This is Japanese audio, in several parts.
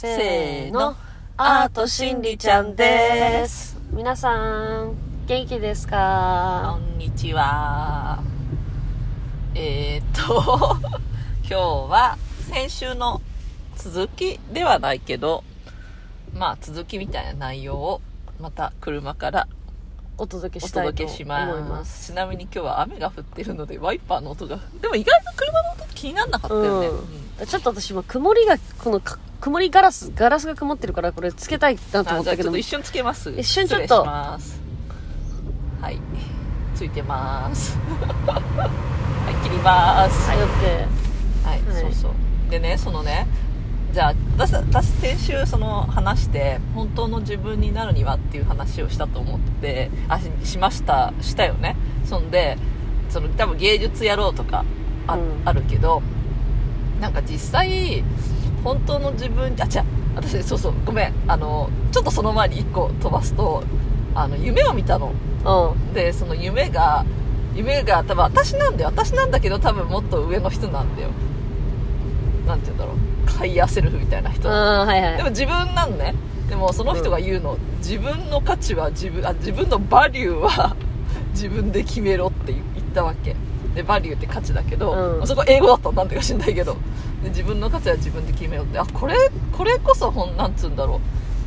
せーのアートしんりちゃんです皆さん元気ですこかんにちは。えー、っと、今日は先週の続きではないけど、まあ続きみたいな内容をまた車からお届けおしたいと届けし思いま。ますすちなみに今日は雨が降ってるのでワイパーの音が、でも意外と車の音気にならなかったよね。うんうんちょっと私今曇りがこのか曇りガラスガラスが曇ってるからこれつけたいなと思ったけど一瞬つけます。一瞬ちょっと。はい。ついてます。はい、切ります。はいオッケはい、はいそうそうでねそのねじゃあ私私先週その話して本当の自分になるにはっていう話をしたと思ってあししましたしたよねそんでその多分芸術やろうとかあ,、うんあるけどなんか実際本当の自分あ違う。私そうそう。ごめん。あのちょっとその前に1個飛ばすとあの夢を見たの。ーうん。でその夢が夢が多分私なんだよ。私なんだけど多分もっと上の人なんだよ。なんて言うんだろう。ハイヤーセルフみたいな人。はいはい。でも自分なんね。でもその人が言うの、自分の価値は自分あ自分のバリューは自分で決めろって言ったわけでバリューって価値だけど、うん。そこ英語だったらなんてか知んないけどで自分の価値は自分で決めろって。あこれこれこそほんなんつうんだろ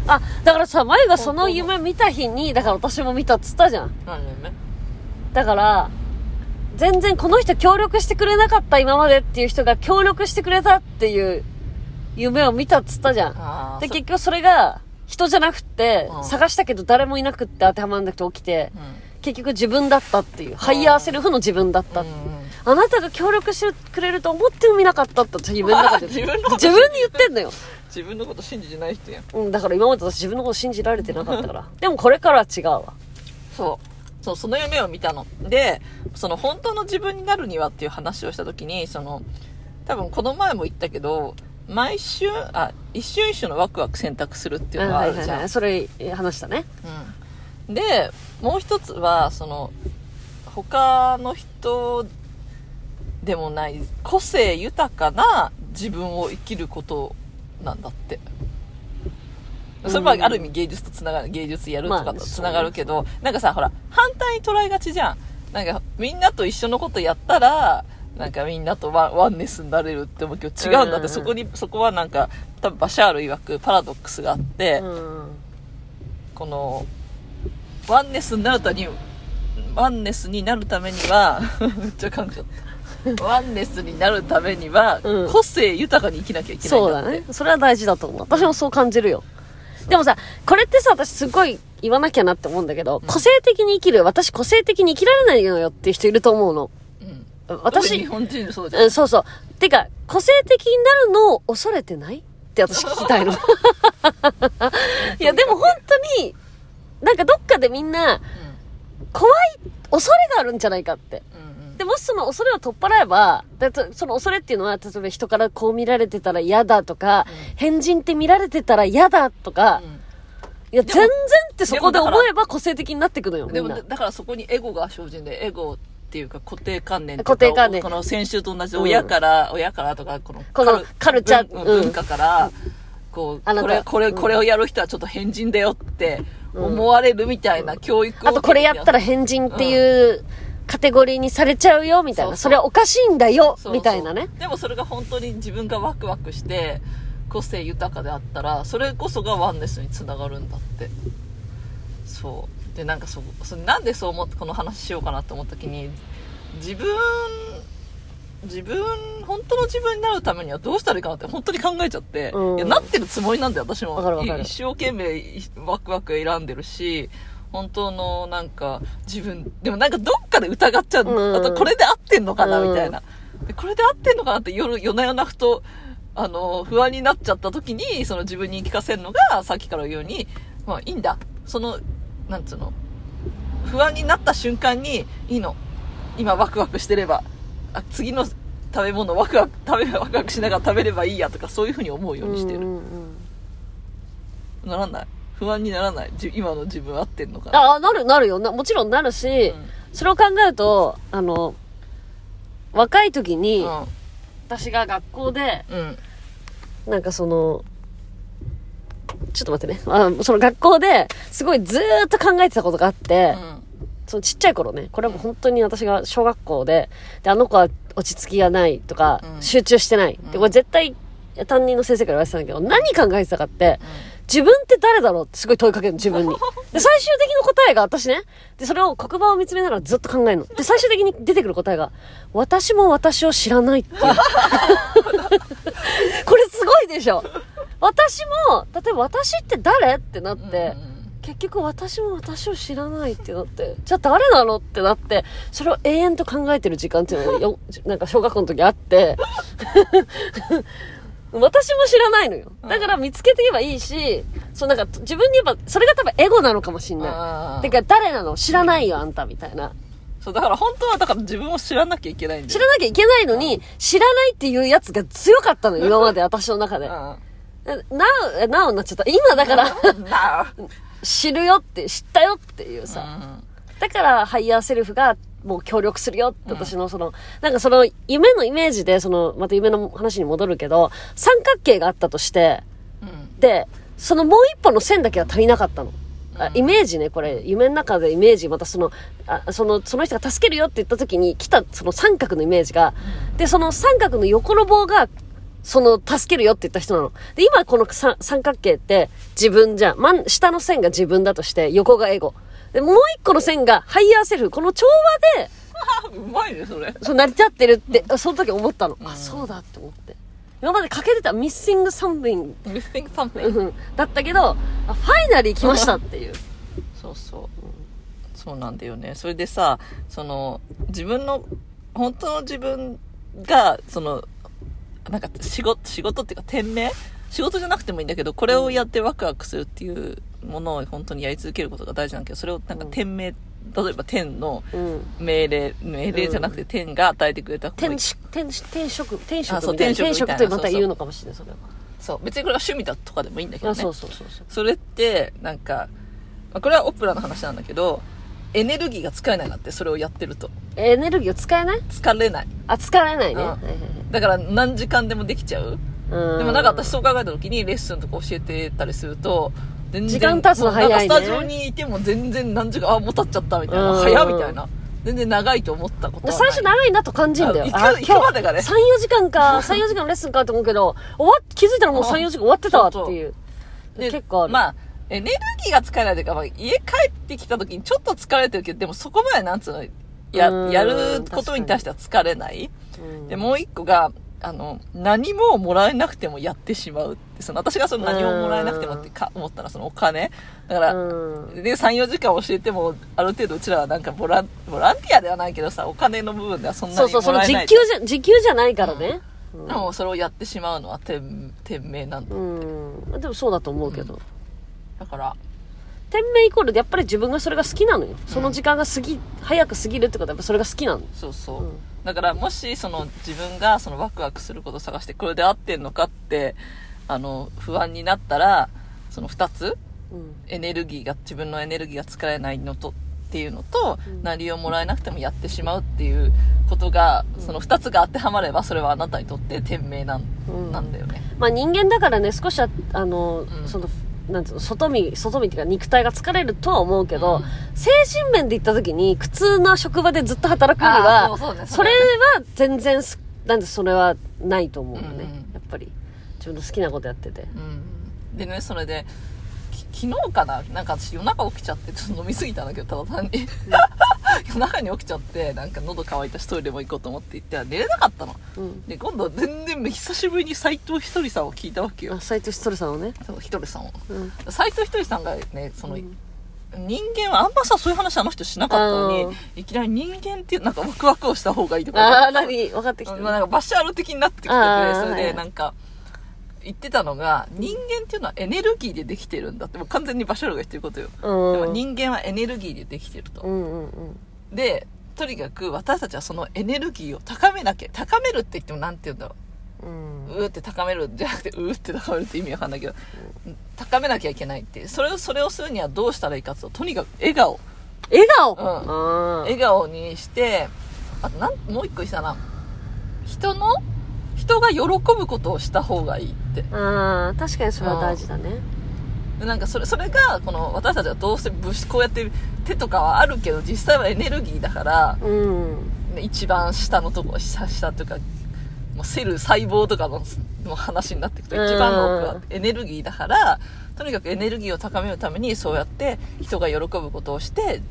あだからさ前がその夢見た日にだから私も見たっつったじゃん。う何夢？だから、全然この人協力してくれなかった今までっていう人が協力してくれたっていう夢を見たっつったじゃん。で、結局それが人じゃなくって、うん。探したけど誰もいなくって当てはまらなくて起きて、うん結局自分だったっていう、ハイヤーセルフの自分だった。うんうんあなたが協力してくれると思ってもみなかったって私自分の中で。自分の自分に言ってんのよ。自分のこと信じてない人やんうん、だから今まで私自分のこと信じられてなかったから。でもこれからは違うわ。そうそうその夢を見たのでその本当の自分になるにはっていう話をした時にその多分この前も言ったけど毎週あ一瞬一瞬のワクワク選択するっていうのがあるじゃん、はいはいはい。それ話したね。うん、でもう一つはその他の人でもない個性豊かな自分を生きることなんだって。それはある意味芸術とつながる芸術やるとかまあとつながるけど、なんかさほら反対に捉えがちじゃん。なんかみんなと一緒のことやったらなんかみんなとワンワンネスになれるって思うけど違うんだって、うん。そこにそこはなんか多分バシャール曰くパラドックスがあって、うん。このワンネスになるためにワンネスになるためには めっちゃ噛んじゃったワンネスになるためには、うん個性豊かに生きなきゃいけないんそうだね。それは大事だと思う。私もそう感じるよ。でもさ、これってさ、私すごい言わなきゃなって思うんだけど、個性的に生きる、私個性的に生きられないのよっていう人いると思うの。うん、私日本人そうじゃん、うん、そうそう。てか、個性的になるのを恐れてないって私聞きたいの。いや、でも本当に、なんかどっかでみんな、怖い、恐れがあるんじゃないかって。うんうん。で、もしその恐れを取っ払えば、だとその恐れっていうのは、例えば人からこう見られてたら嫌だとか、変人って見られてたら嫌だとか、うん。いや、全然ってそこで思えば個性的になってくのよ、でも。だからそこにエゴが生じるんでエゴっていうか固定観念固定観念。この先週と同じうん親から、親からとかこのこのカルチャーうん文文化から、こうこれこれうんこれをやる人はちょっと変人だよって思われるみたいな教育をあとこれやったら変人っていうカテゴリーにされちゃうよ、みたいな。それはおかしいんだよみたいなね。でもそれが本当に自分がワクワクして個性豊かであったらそれこそがワンネスにつながるんだって。そう。でなんかそそなんでそう思ってこの話しようかなと思った時に自分自分本当の自分になるためにはどうしたらいいかなって本当に考えちゃって、うん。いやなってるつもりなんだよ私も。一生懸命ワクワク選んでるし本当のなんか自分でもなんかどっかで疑っちゃう、うん。あとこれで合ってんのかなうん。みたいな、でこれで合ってんのかなって夜夜な夜なふとあの不安になっちゃった時にその自分に聞かせるのがさっきから言うようにまあいいんだ。そのなんつうの。不安になった瞬間にいいの。今ワクワクしてればあ次の食べ物ワクワク食べワクワクしながら食べればいいやとかそういうふうに思うようにしてる、うんうんうんならない。不安にならない。じ今の自分合ってんのかな。あ、なる、なるよ。な、もちろんなるし、うん。それを考えると、あの、若い時に、うん。私が学校で、うん。なんかその、ちょっと待ってね。あその学校で、すごいずーっと考えてたことがあって、うんそのちっちゃい頃ね、これはもう本当に私が小学校で、で、あの子は落ち着きがないとか、うん集中してない。で、これ絶対担任の先生から言われてたんだけど、何考えてたかって、自分って誰だろうってすごい問いかけるの、自分に。で、最終的な答えが私ね、で、それを黒板を見つめながらずっと考えるの。で、最終的に出てくる答えが、私も私を知らないっていう。これすごいでしょ私も、例えば私って誰ってなって、うん結局私も私を知らないってなって、じゃあ誰なのってなって、それを永遠と考えてる時間っていうのがよ、なんか小学校の時あって、私も知らないのよ。だから見つけていけばいいし、そうなんか自分に言えば、それが多分エゴなのかもしんない。てか誰なの知らないよあんたみたいな。そう、だから本当は、だから自分を知らなきゃいけないんだよ。知らなきゃいけないのに、知らないっていうやつが強かったのよ、今まで私の中で。なお、なおになっちゃった。今だから、うん。なあ。知るよって、知ったよっていうさ。だから、ハイヤーセルフが、もう協力するよって、私のその、なんかその、夢のイメージで、その、また夢の話に戻るけど、三角形があったとして、うん。で、そのもう一本の線だけは足りなかったの。あうんイメージね、これ、夢の中でイメージ、またその、あその、その人が助けるよって言った時に来た、その三角のイメージが、で、その三角の横の棒が、その、助けるよって言った人なの。で、今この三三角形って自分じゃん。真ん、下の線が自分だとして、横がエゴ。で、もう一個の線がハイヤーセルフ。この調和で、あ うまいね、それ。そう成り立ってるって、その時思ったの。うんあ、そうだって思って。今までかけてた missing something missing something. うんだったけど、あファイナリー来ましたっていう。そうそう。そうなんだよね。それでさ、その、自分の、本当の自分が、その、なんか仕事、仕事っていうか店名？仕事じゃなくてもいいんだけど、これをやってワクワクするっていうものを本当にやり続けることが大事なんだけど、それをなんか店名、例えば天のうん。命令、命令じゃなくて天が与えてくれた転職、転職、転職、みたいな。転転職とまた言うのかもしれない、それは。そう、別にこれが趣味だとかでもいいんだけどあ、ね。そうそうそうそう。それって、なんか、まあこれはオプラの話なんだけど、エネルギーが使えないなって、それをやってると。エネルギーを使えない？疲れない。あ、使えないね。うんだから何時間でもできちゃう？はいでもなんか私そう考えた時にレッスンとか教えてたりすると、全時間経つの早いねなんかスタジオにいても全然何時間、あ、もう経っちゃったみたいな。うん早っみたいな。全然長いと思ったことはない。最初長いなと感じんだよ。あ行く行くまでがね3、4時間か、3、4時間のレッスンかと思うけど、終わっ、気づいたらもう3、4時間終わってたわっていう。で結構ある。まあ、エネルギーが使えないというか、まあ、家帰ってきた時にちょっと疲れてるけど、でもそこまでなんつうの、やう、んやることに対しては疲れない。うんで、もう一個が、あの、何ももらえなくてもやってしまうって、その、私がその何ももらえなくてもってか思ったら、そのお金。だから、うん。で、3、4時間教えても、ある程度うちらはなんかボラン、ボランティアではないけどさ、お金の部分ではそんなにそうそう、そのもらえない。時給じゃ、時給じゃないからね。うんでもそれをやってしまうのは天、天命なんだ。うん。でもそうだと思うけど。だから、店名イコールでやっぱり自分がそれが好きなのよ。その時間が過ぎ、早く過ぎるってことはやっぱそれが好きなの。そうそう。うんだからもしその自分がそのワクワクすることを探してこれで合ってんのかってあの不安になったらその2つうん。エネルギーが自分のエネルギーが使えないのとっていうのと、うん何をもらえなくてもやってしまうっていうことが、その2つが当てはまればそれはあなたにとって天命なん,、うんなんだよねまあ人間だからね、少しは、あの、うんその、なんつうの、外見、外見っていうか肉体が疲れるとは思うけど、うん精神面で言った時に苦痛な職場でずっと働くよりあーは、それは全然す、なんでそれはないと思うよね。うんやっぱり。自分の好きなことやってて。うんでねそれでき昨日かな？なんか私夜中起きちゃってちょっと飲みすぎたんだけどただ単に夜中に起きちゃってなんか喉乾いたしトイレも行こうと思って行っては寝れなかったのうん。で今度全然久しぶりに斎藤ひとりさんを聞いたわけよあ、斎藤ひとりさんをね。そうひとりさんをうん。斎藤ひとりさんがねその、うん人間はあんまさそういう話あの人しなかったのにうんいきなり人間っていうなんかワクワクをした方がいいとかああ、なに分かってきた。まあ、なんかバシャール的になってきててそれはいでなんか言ってたのが人間っていうのはエネルギーでできてるんだってもう完全にバシャールが言ってることよ、うん。でも人間はエネルギーでできてると、うんうんうん。でとにかく私たちはそのエネルギーを高めなきゃ高めるって言ってもなんて言うんだろう。ん。ううーって高めるんじゃなくてうーって高めるって意味わかんないけど、高めなきゃいけないってそれをそれをするにはどうしたらいいかととにかく笑顔。笑顔、うん。笑顔にしてあとなんもう一個言ってたな。人の人が喜ぶことをした方がいいってあー確かにそれは大事だね。でなんかそれそれがこの私たちはどうせ物質こうやって手とかはあるけど実際はエネルギーだからうん。ね一番下のとこ下下というかもうセル細胞とかのの話になっていくとうん一番の奥はエネルギーだからとにかくエネルギーを高めるためにそうやって人が喜ぶことをして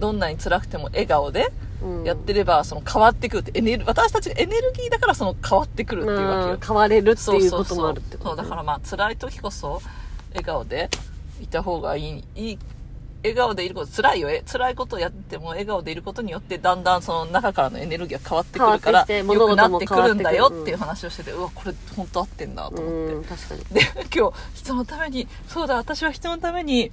どんなに辛くても笑顔でうんやってればその変わってくるってエネル私たちがエネルギーだからその変わってくるっていうわけよ。うん。変われるってそういうこともあるってことね。そうだからまあ辛い時こそ笑顔でいた方がいいいい笑顔でいること辛いよ。え辛いことをやっても笑顔でいることによってだんだんその中からのエネルギーが変わってくるから良くなってくるんだよっていう話をしててうわこれ本当合ってんなと思って、うん、確かに。で今日人のためにそうだ私は人のために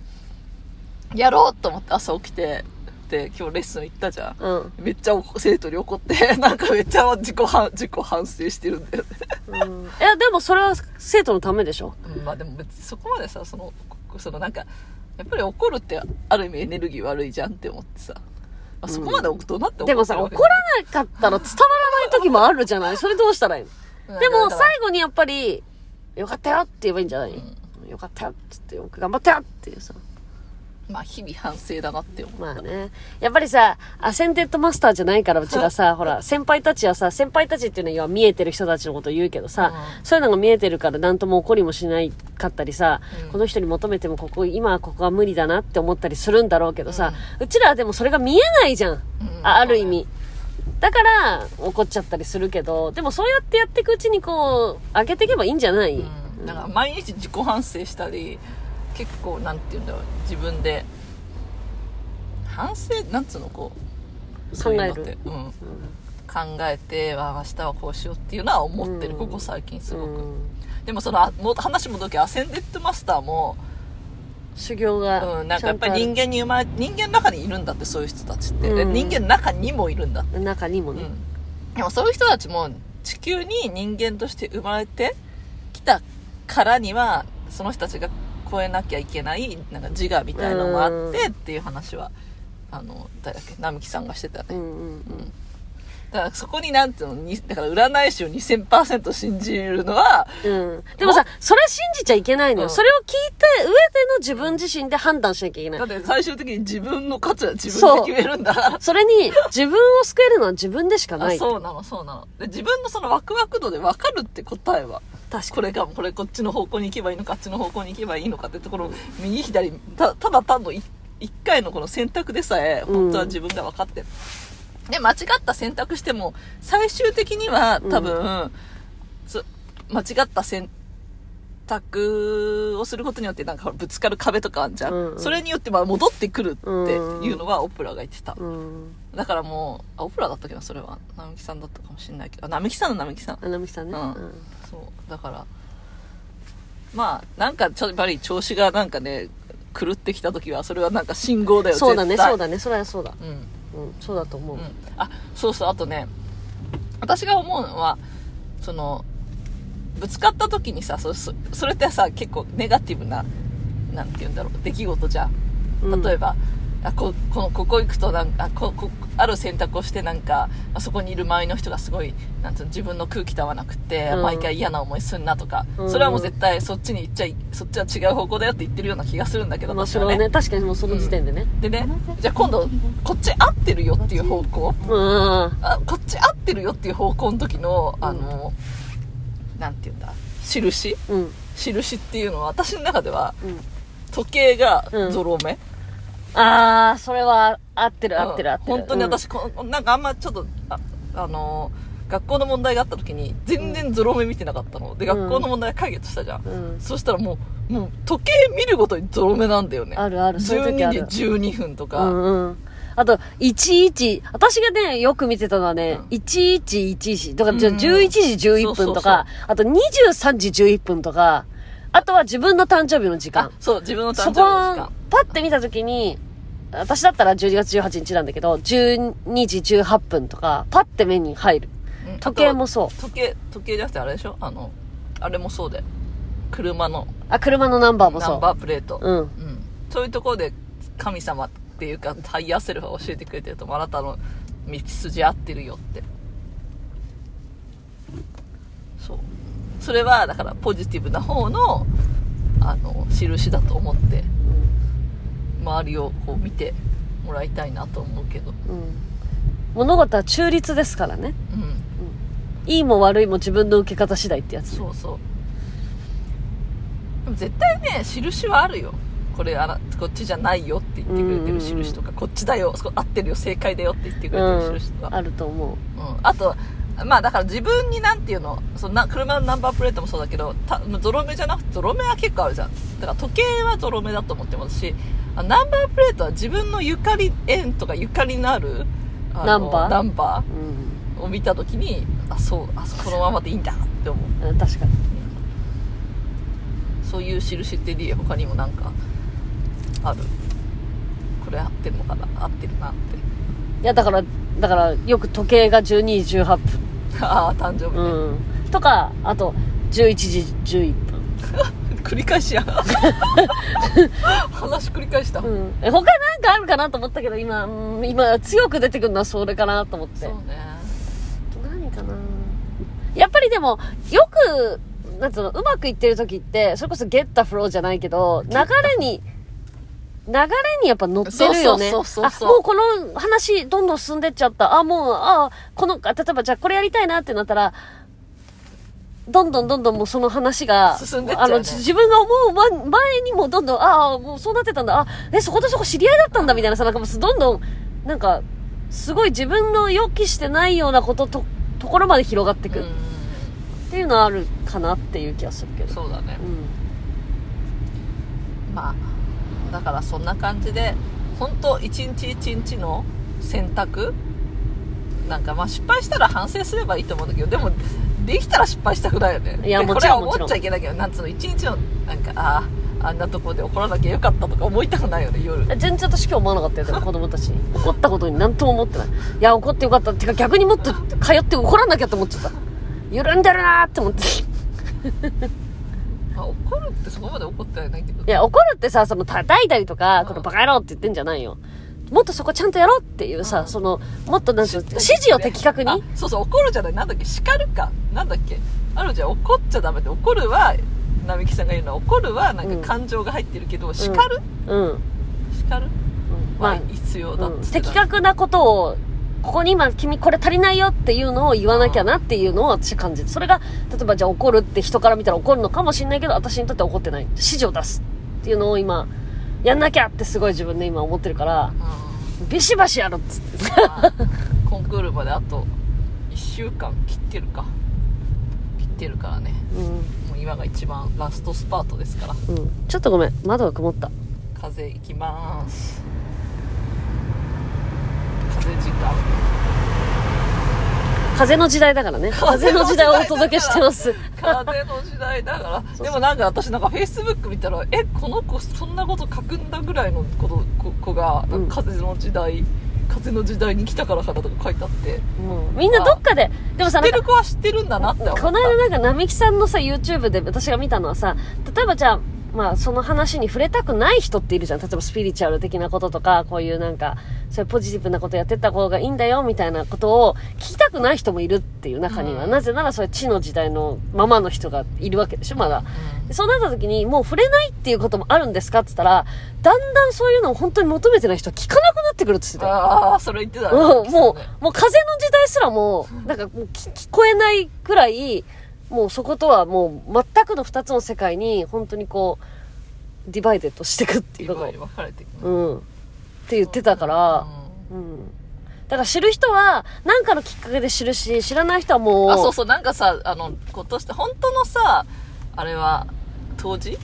やろうと思って朝起きてで今日レッスン行ったじゃん。うん。めっちゃ生徒に怒って なんかめっちゃ自己反自己反省してるんだよね。うん、いや、でもそれは生徒のためでしょ？うんまあでも別にそこまでさそのそのなんかやっぱり怒るってある意味エネルギー悪いじゃんって思ってさ、まあ、そこまでどうなって怒ってるでもさ、怒らなかったら伝わらない時もあるじゃない？それどうしたらいいの？でも、最後にやっぱり、よかったよって言えばいいんじゃない、よかったよっつって、よく頑張ったよっていうさ。まあ日々反省だなって思う、まあね。やっぱりさ、アセンデッドマスターじゃないから うちがさ、ほら、先輩たちはさ、先輩たちっていうのは見えてる人たちのことを言うけどさ、うそういうのが見えてるから何とも怒りもしないかったりさ、うん。この人に求めてもここ、今はここは無理だなって思ったりするんだろうけどさ、うちらはでもそれが見えないじゃん。うん。あある意味。だから、怒っちゃったりするけど、でもそうやってやっていくうちにこう、上げていけばいいんじゃない、うん、だから毎日自己反省したり結構なんて言うんだろう。自分で反省なんつうのこうそういうのって。考えるうん、考えてあ明日はこうしようっていうのは思ってる、うん。ここ最近すごく、うん。でもそのあもう話戻るけどアセンデッドマスターも修行が、うん、なんかやっぱり人間に生まれ人間の中にいるんだってそういう人たちって、うん。人間の中にもいるんだって、間中にもね、うん、でもそういう人たちも地球に人間として生まれてきたからにはその人たちが超えなきゃいけないなんか自我みたいのもあってっていう話はあの誰だっけ並木さんがしてたね、うんうんうんだからそこになんていうのにだから占い師を2000%信じるのはうん。でもさ、それ信じちゃいけないのよ。うんそれを聞いて、上での自分自身で判断しなきゃいけない。だって最終的に自分の価値は自分で決めるんだそれに、自分を救えるのは自分でしかない。あそうなのそうなので自分のそのワクワク度で分かるって答えはこれがこれこっちの方向に行けばいいのかあっちの方向に行けばいいのかってところを右左たただ単の一一回のこの選択でさえ本当は自分が分かってる、で間違った選択しても最終的には多分、そ間違った選択をすることによってなんかぶつかる壁とかあるじゃん、うん。うんそれによってまあ戻ってくるっていうのはオプラが言ってた、に。うん。だからもうあオプラだったっけどそれは並木さんだったかもしれないけどあ並木さんの並木さんあなみきさんね。ううんん。そうだからまあなんかちょやっぱり調子がなんかね狂ってきた時はそれはなんか信号だよそうだね、絶対そうだね。それはそうだ。うん、うん。そうだと思う。うん、あそうそうあとね私が思うのはそのぶつかった時にさそそそれってさ結構ネガティブななんて言うんだろう出来事じゃん例えば、あここのここ行くとなんかここある選択をしてなんかあそこにいる周りの人がすごいなんつうの自分の空気と合わなくて、うん。毎回嫌な思いすんなとか、うん。それはもう絶対そっちに行っちゃいそっちは違う方向だよって言ってるような気がするんだけどまあ、それはね、確かにもうその時点でね。でねじゃあ今度こっち合ってるよっていう方向？うん。あこっち合ってるよっていう方向の時のあの、なんて言うんだ？印？うん。印っていうのは私の中ではうん。時計がうん。ゾロ目、あー、それは合ってる合ってる合ってる。本当に私、こなんかあんまちょっとああのー学校の問題があった時に全然ゾロ目見てなかったのでうん学校の問題解決したじゃん、うん。うん。そしたらもうもう時計見るごとにゾロ目なんだよねあるある、そういう時ある。12時12分とか、うんうん。あと、11、私がね、よく見てたのはね、うん1111とか、じゃあうん11時11分とか、あと23時11分とか、あとは自分の誕生日の時間あ。そう自分の誕そこ生日の時間、パッて見たときに、私だったら12月18日なんだけど、12時18分とか、パッて目に入る。うん時計もそあと時計時計じゃなくてあれでしょ？あのあれもそうで車のう。あ、車のナンバーもナンそバープレート、う。うん。うんそういうところで神様っていうかハイヤーセルフが教えてくれてるとあなたの道筋合ってるよってそれはだからポジティブな方のあの印だと思って周りをこう見てもらいたいなと思うけどうん。うん。物事は中立ですからね。うんいいも悪いも自分の受け方次第ってやつね。そうそうでも絶対ね印はあるよこれあらこっちじゃないよって言ってくれてる印とか、こっちだよそこ合ってるよ正解だよって言ってくれてる印とか、あると思う。うんあとまあだから自分になんていうのそのな車のナンバープレートもそうだけどたゾロ目じゃなくてゾロ目は結構あるじゃんだから時計はゾロ目だと思ってますしあナンバープレートは自分のゆかり縁とかゆかりのあるあのナンバー？ナンバうん。ーを見た時にあそうあそこのままでいいんだって思ううん確かに。そういう印ってリエ他にもなんかある？これ合ってるのかな？合ってるなっていや、だから、だから、よく時計が12時18分。ああ誕生日ね、うん。とか、あと、11時11分。繰り返しや 話繰り返した、うん。え他なんかあるかなと思ったけど、今、うん今強く出てくるのはそれかなと思って。そうね何かなやっぱりでも、よく、なんつうの、うまくいってる時って、それこそゲッタフローじゃないけど、流れに、流れにやっぱ乗ってるよね。そうそうそうもうこの話どんどん進んでっちゃった。あ、もう、あ、この、あ例えばじゃあこれやりたいなってなったら、どんどんどんどんもうその話が、進んでっちゃうねあの、じ自分が思うま前にもどんどん、ああ、もうそうなってたんだ。あ、え、そことそこ知り合いだったんだみたいなさ、なんかもうどんどん、なんか、すごい自分の予期してないようなことと、ところまで広がってく。うっていうのはあるかなっていう気がするけど。んそうだねうん。まあだからそんな感じで本当一日一日の選択？なんかまあ失敗したら反省すればいいと思うんだけどでもできたら失敗したくないよねいやでもちろんこれは思っちゃいけないけどなんつうの一日のなんかあああんなとこで怒らなきゃよかったとか思いたくないよね夜全然私今日思わなかったよ、でも 子供たちに。怒ったことに何とも思ってない。いや、怒ってよかった。てか逆にもっと通って怒らなきゃって思っちゃった。緩んでるなーって思って。まあ、怒るってそこまで怒ってはいないけど。いや、怒るってさ、その叩いたりとか、このバカ野郎って言ってんじゃないよ。もっとそこちゃんとやろうっていうさ、うん。その、もっとなんつうの指示を的確に？あ。そうそう怒るじゃない。なんだっけ？叱るか。なんだっけ？あるじゃん怒っちゃダメで怒るは並木さんが言うのは怒るはなんうん。か感情が入ってるけど、叱る？うん。うん。叱るまあは、必要だっうん。的確なことを、ここに今君これ足りないよっていうのを言わなきゃなっていうのを私感じて。それが、例えばじゃあ怒るって人から見たら怒るのかもしれないけど、私にとっては怒ってない。指示を出すっていうのを今、やんなきゃってすごい自分で今思ってるから、うんビシバシやるっつって。ま あコンクールまであと1週間切ってるか切ってるからねうもう今が一番ラストスパートですからん。うん。ちょっとごめん。窓が曇った。風行きます風時間風の時代だからね。風の時代をお届けしてます。風の時代だからでもなんか私なんかフェイスブック見たらえこの子そんなこと書くんだぐらいのこと子子がうん風の時代、風の時代に来たからかなとか書いてあってもうみんなどっかで、でもさ、知ってる子は知ってるんだなって思ったこの間なんか、並木さんのさ、YouTube で私が見たのはさ、例えばじゃあ、まあ、その話に触れたくない人っているじゃん。例えばスピリチュアル的なこととか、こういうなんか、そういうポジティブなことやってった方がいいんだよ、みたいなことを聞きたくない人もいるっていう中には、うんなぜならそういう地の時代のままの人がいるわけでしょ、まだ。でそうなった時に、もう触れないっていうこともあるんですかって言ったら、だんだんそういうのを本当に求めてない人は聞かなくなってくるって言ってたよ。ああそれ言ってたねうん、もねう、もう風の時代すらもう、なんかもう聞聞こえないくらい、もうそことはもう全くの二つの世界に、本当にこう、ディバイデットしていくっていうこと。分かれていくねうん。って言ってたから、うん。だから知る人は、何かのきっかけで知るし、知らない人はもう、あそうそうなんかさあの今年本当のさあれは当時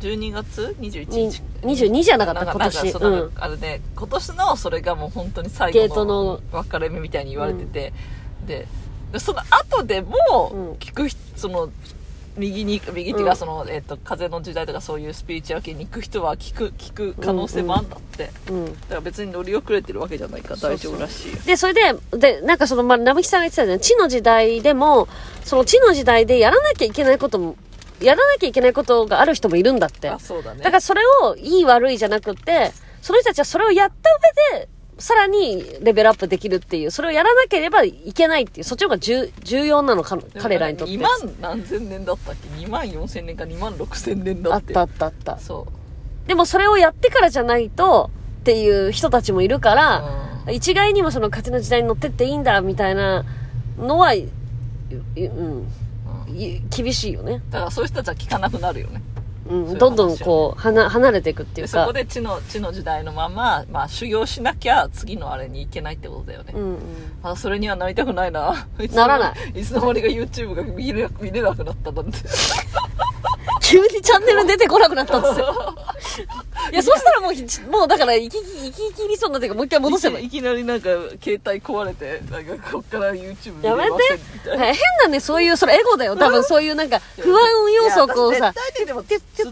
？12月？21日？に22じゃなかったん今年なんかそうなんあれね今年のそれがもう本当に最後のの分かれ目みたいに言われてて、ででその後でもうん。聞く人その右に右っていううんかその、えっと風の時代とかそういうスピリチュアル系に行く人は聞く聞く可能性もあんだって、うん。だから別に乗り遅れてるわけじゃないから大丈夫らしいよで、それで、で、なんかその、まあ、並木さんが言ってたじゃん。地の時代でも、その地の時代でやらなきゃいけないことも、やらなきゃいけないことがある人もいるんだって。あそうだねだからそれをいい悪いじゃなくって、その人たちはそれをやった上で、さらにレベルアップできるっていう、それをやらなければいけないっていう、そっちの方が重重要なのか、彼らにとって。2万何千年だったっけ？2万4千年か2万6千年だっあってたあったあった。そう。でもそれをやってからじゃないと、っていう人たちもいるから、うん。一概にもその風の時代に乗ってっていいんだ、みたいなのは、いいうん、い厳しいよね。だからそういう人たちは聞かなくなるよねうん、どんどんこう、はな、離れていくっていうか。でそこで地の地の時代のまま、まあ、修行しなきゃ次のあれに行けないってことだよね、うんうん。あそれにはなりたくないな。ならない。いつの間にか YouTube が見れ見れなくなったなんて急にチャンネル出てこなくなったんですよ。いや、そしたらもうひ、もうだから、生き、生き切りそうになってるから、もう一回戻せばいい。いきなりなんか携帯壊れてなんかこっから YouTube やめて変なね、そういう、それエゴだよ。多分そういうなんか、不安要素をこうさ絶対にでも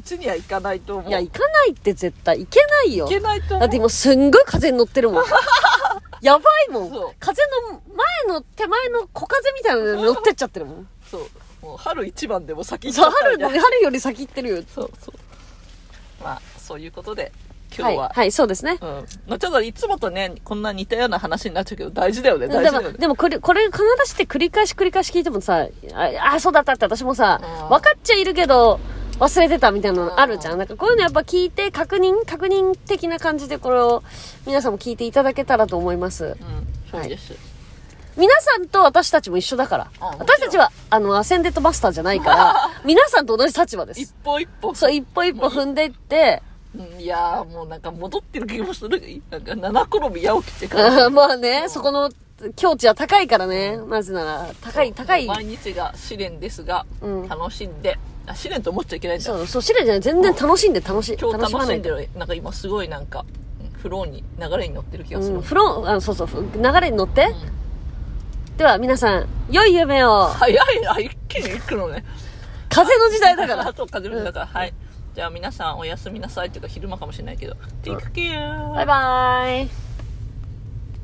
土には行かないと思ういや、行かないって絶対、行けないよ行。けないと思うだって今すんごい風に乗ってるもん。やばいもん。風の前の手前の小風みたいなのに乗ってっちゃってるもん。そうもう春一番でも先行っちゃったみたいな春より先行ってるよ。そうそうまあそういうことで今はい、日は、はい、そうですね。うん。まあ、ちょっといつもとね、こんな似たような話になっちゃうけど、大事だよね、大でも事だよ、ね。でもこれ、これ必ずして繰り返し繰り返し聞いてもさ、あ、あそうだったって私もさうん、分かっちゃいるけど、忘れてたみたいなのあるじゃん。なんかこういうのやっぱ聞いて、確認、確認的な感じでこれを皆さんも聞いていただけたらと思います。うん、そうです。皆さんと私たちも一緒だから。私たちは、あの、アセンデッドマスターじゃないから、皆さんと同じ立場で一す。歩一歩。そう、一歩一歩踏んでいって、うんいやー、もうなんか戻ってる気もする。なんか七転び八起きって感じ。まあね、そこの境地は高いからね。なぜなら、高い、高い。毎日が試練ですが、うん楽しんで、あ試練と思っちゃいけないんだ。そう、そう、試練じゃない。全然楽しんで楽しい。今日楽しんでる。なんか今すごいなんか、うんフローに、流れに乗ってる気がする。うん、フロー、あそうそう、流れに乗って。では、皆さん、良い夢を。早いな、一気に行くのね。風の時代だからあ。と風邪だから、はい。じゃあ皆さんおやすみなさいっていうか昼間かもしれないけど。Take care! バイバーイ。